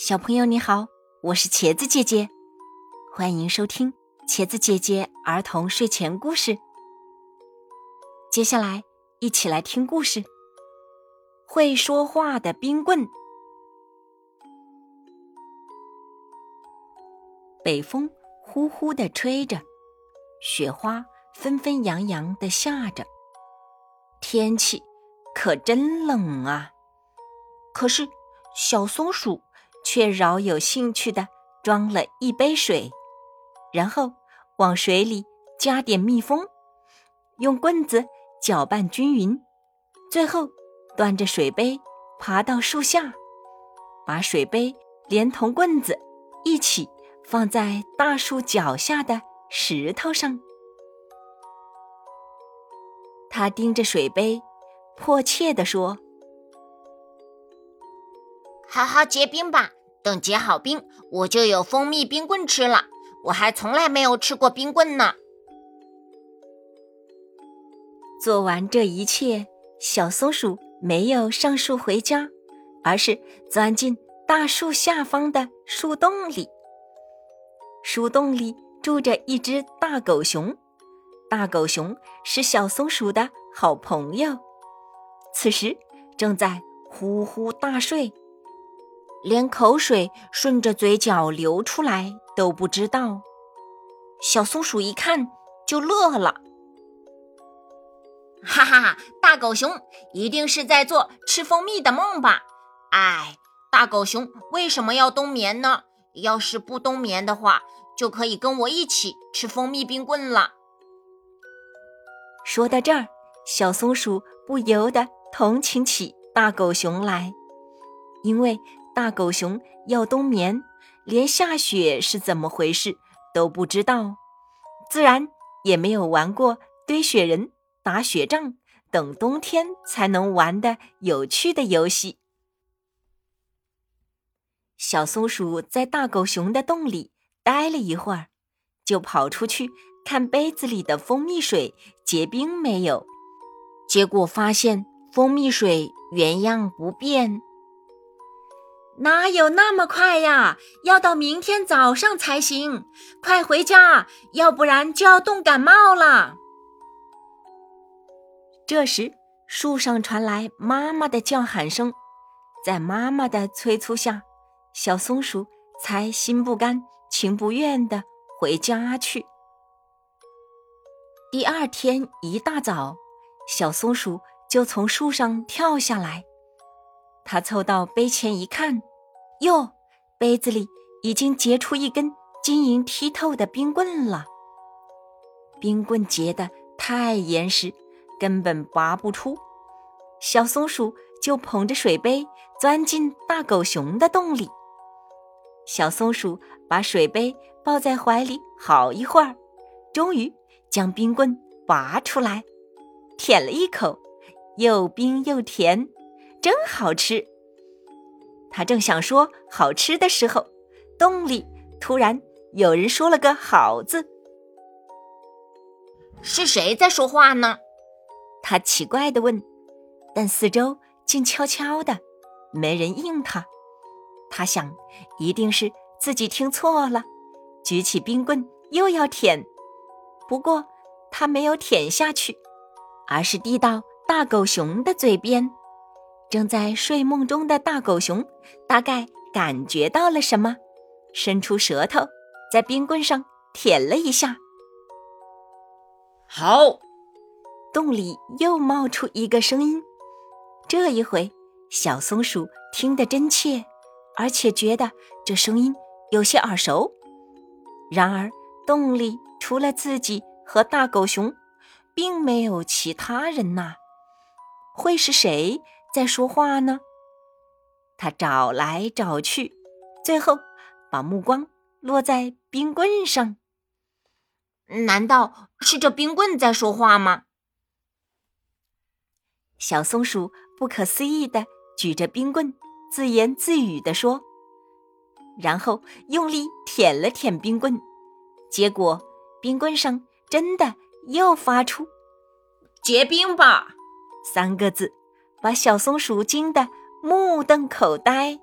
小朋友你好，我是茄子姐姐，欢迎收听茄子姐姐儿童睡前故事。接下来一起来听故事。会说话的冰棍。北风呼呼的吹着，雪花纷纷扬扬的下着，天气可真冷啊！可是小松鼠。却饶有兴趣地装了一杯水，然后往水里加点蜜蜂，用棍子搅拌均匀，最后端着水杯爬到树下，把水杯连同棍子一起放在大树脚下的石头上。他盯着水杯，迫切地说：“好好结冰吧。”等结好冰，我就有蜂蜜冰棍吃了。我还从来没有吃过冰棍呢。做完这一切，小松鼠没有上树回家，而是钻进大树下方的树洞里。树洞里住着一只大狗熊，大狗熊是小松鼠的好朋友，此时正在呼呼大睡。连口水顺着嘴角流出来都不知道，小松鼠一看就乐了，哈哈哈！大狗熊一定是在做吃蜂蜜的梦吧？哎，大狗熊为什么要冬眠呢？要是不冬眠的话，就可以跟我一起吃蜂蜜冰棍了。说到这儿，小松鼠不由得同情起大狗熊来，因为。大狗熊要冬眠，连下雪是怎么回事都不知道，自然也没有玩过堆雪人、打雪仗等冬天才能玩的有趣的游戏。小松鼠在大狗熊的洞里待了一会儿，就跑出去看杯子里的蜂蜜水结冰没有，结果发现蜂蜜水原样不变。哪有那么快呀？要到明天早上才行。快回家，要不然就要冻感冒了。这时，树上传来妈妈的叫喊声，在妈妈的催促下，小松鼠才心不甘情不愿的回家去。第二天一大早，小松鼠就从树上跳下来，它凑到杯前一看。哟，杯子里已经结出一根晶莹剔透的冰棍了。冰棍结得太严实，根本拔不出。小松鼠就捧着水杯钻进大狗熊的洞里。小松鼠把水杯抱在怀里好一会儿，终于将冰棍拔出来，舔了一口，又冰又甜，真好吃。他正想说好吃的时候，洞里突然有人说了个“好”字。是谁在说话呢？他奇怪的问。但四周静悄悄的，没人应他。他想，一定是自己听错了，举起冰棍又要舔。不过他没有舔下去，而是递到大狗熊的嘴边。正在睡梦中的大狗熊，大概感觉到了什么，伸出舌头，在冰棍上舔了一下。好，洞里又冒出一个声音。这一回，小松鼠听得真切，而且觉得这声音有些耳熟。然而，洞里除了自己和大狗熊，并没有其他人呐。会是谁？在说话呢，他找来找去，最后把目光落在冰棍上。难道是这冰棍在说话吗？小松鼠不可思议的举着冰棍，自言自语的说，然后用力舔了舔冰棍，结果冰棍上真的又发出“结冰吧”三个字。把小松鼠惊得目瞪口呆。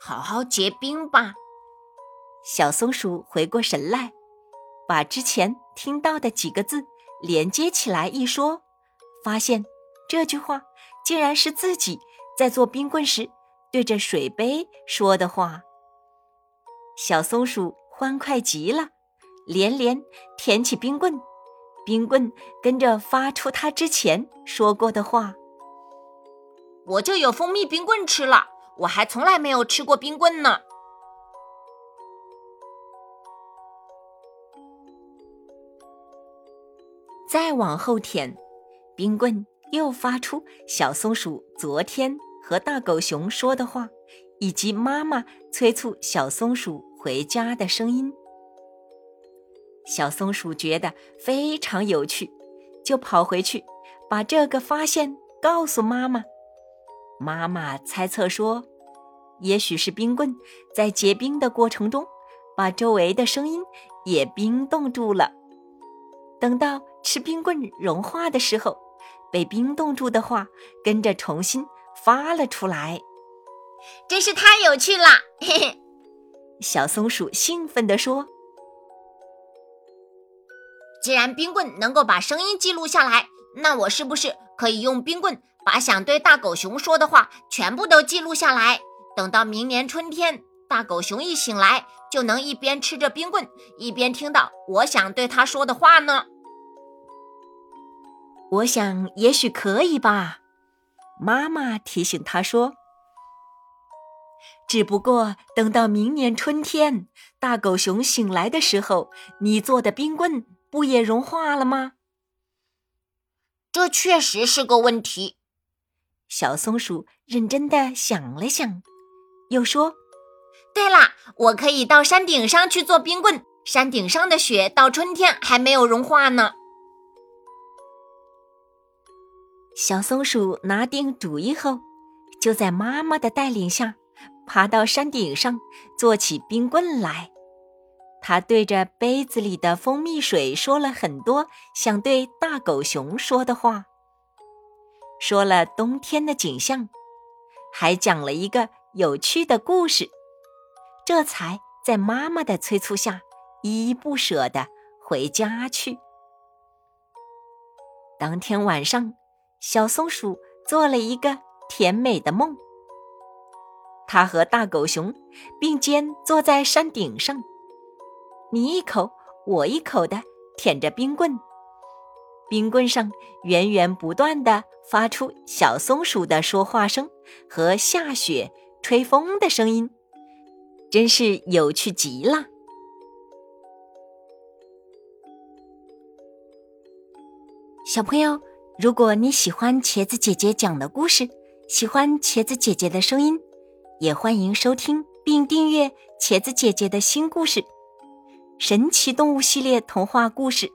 好好结冰吧。小松鼠回过神来，把之前听到的几个字连接起来一说，发现这句话竟然是自己在做冰棍时对着水杯说的话。小松鼠欢快极了，连连舔起冰棍，冰棍跟着发出它之前说过的话：“我就有蜂蜜冰棍吃了，我还从来没有吃过冰棍呢。”再往后舔，冰棍又发出小松鼠昨天和大狗熊说的话，以及妈妈催促小松鼠回家的声音。小松鼠觉得非常有趣，就跑回去把这个发现告诉妈妈。妈妈猜测说，也许是冰棍在结冰的过程中，把周围的声音也冰冻住了。等到。吃冰棍融化的时候，被冰冻住的话跟着重新发了出来，真是太有趣了！嘿嘿，小松鼠兴奋地说：“既然冰棍能够把声音记录下来，那我是不是可以用冰棍把想对大狗熊说的话全部都记录下来？等到明年春天，大狗熊一醒来，就能一边吃着冰棍，一边听到我想对他说的话呢？”我想，也许可以吧。妈妈提醒他说：“只不过等到明年春天，大狗熊醒来的时候，你做的冰棍不也融化了吗？”这确实是个问题。小松鼠认真的想了想，又说：“对啦，我可以到山顶上去做冰棍。山顶上的雪到春天还没有融化呢。”小松鼠拿定主意后，就在妈妈的带领下，爬到山顶上做起冰棍来。他对着杯子里的蜂蜜水说了很多想对大狗熊说的话，说了冬天的景象，还讲了一个有趣的故事。这才在妈妈的催促下，依依不舍地回家去。当天晚上。小松鼠做了一个甜美的梦。它和大狗熊并肩坐在山顶上，你一口我一口的舔着冰棍，冰棍上源源不断的发出小松鼠的说话声和下雪、吹风的声音，真是有趣极了。小朋友。如果你喜欢茄子姐姐讲的故事，喜欢茄子姐姐的声音，也欢迎收听并订阅茄子姐姐的新故事《神奇动物系列童话故事》。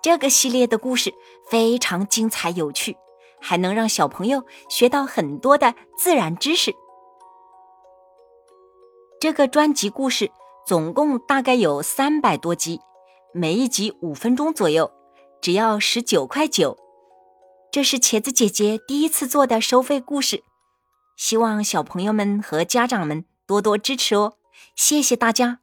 这个系列的故事非常精彩有趣，还能让小朋友学到很多的自然知识。这个专辑故事总共大概有三百多集，每一集五分钟左右。只要十九块九，这是茄子姐姐第一次做的收费故事，希望小朋友们和家长们多多支持哦，谢谢大家。